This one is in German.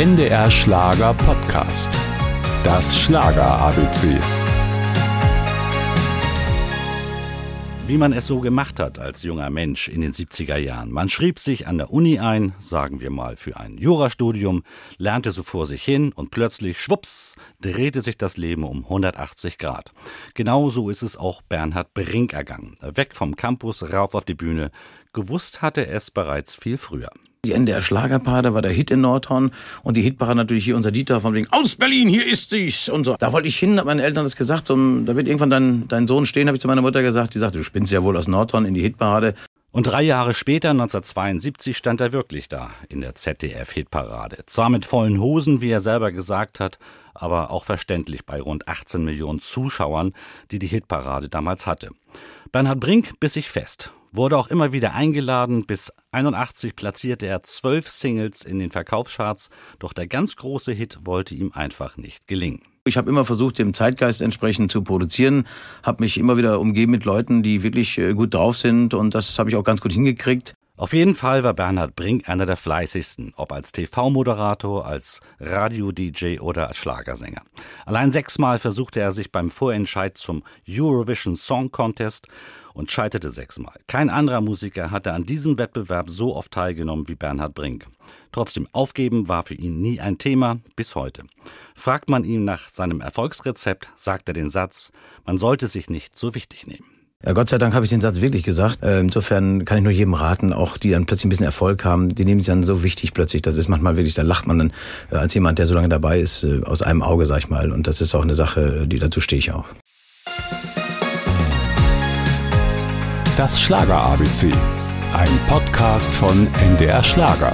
NDR Schlager Podcast. Das Schlager ABC. Wie man es so gemacht hat als junger Mensch in den 70er Jahren. Man schrieb sich an der Uni ein, sagen wir mal für ein Jurastudium, lernte so vor sich hin und plötzlich, schwupps, drehte sich das Leben um 180 Grad. Genauso ist es auch Bernhard Brink ergangen. Weg vom Campus, rauf auf die Bühne. Gewusst hatte es bereits viel früher. Die NDR Schlagerparade war der Hit in Nordhorn und die Hitparade natürlich hier unser Dieter von wegen aus Berlin, hier ist ich und so. Da wollte ich hin, hat meine Eltern das gesagt, so, da wird irgendwann dein, dein Sohn stehen, habe ich zu meiner Mutter gesagt, die sagte, du spinnst ja wohl aus Nordhorn in die Hitparade. Und drei Jahre später, 1972, stand er wirklich da in der ZDF-Hitparade. Zwar mit vollen Hosen, wie er selber gesagt hat, aber auch verständlich bei rund 18 Millionen Zuschauern, die die Hitparade damals hatte. Bernhard Brink biss sich fest wurde auch immer wieder eingeladen. Bis 81 platzierte er zwölf Singles in den Verkaufscharts, doch der ganz große Hit wollte ihm einfach nicht gelingen. Ich habe immer versucht, dem Zeitgeist entsprechend zu produzieren, habe mich immer wieder umgeben mit Leuten, die wirklich äh, gut drauf sind und das habe ich auch ganz gut hingekriegt. Auf jeden Fall war Bernhard Brink einer der fleißigsten, ob als TV-Moderator, als Radio-DJ oder als Schlagersänger. Allein sechsmal versuchte er sich beim Vorentscheid zum Eurovision Song Contest und scheiterte sechsmal. Kein anderer Musiker hatte an diesem Wettbewerb so oft teilgenommen wie Bernhard Brink. Trotzdem aufgeben war für ihn nie ein Thema, bis heute. Fragt man ihn nach seinem Erfolgsrezept, sagt er den Satz, man sollte sich nicht so wichtig nehmen. Ja, Gott sei Dank habe ich den Satz wirklich gesagt. Äh, insofern kann ich nur jedem raten, auch die dann plötzlich ein bisschen Erfolg haben, die nehmen sich dann so wichtig plötzlich. Das ist manchmal wirklich, da lacht man dann äh, als jemand, der so lange dabei ist, äh, aus einem Auge, sag ich mal. Und das ist auch eine Sache, die dazu stehe ich auch. Das Schlager ABC. Ein Podcast von NDR Schlager.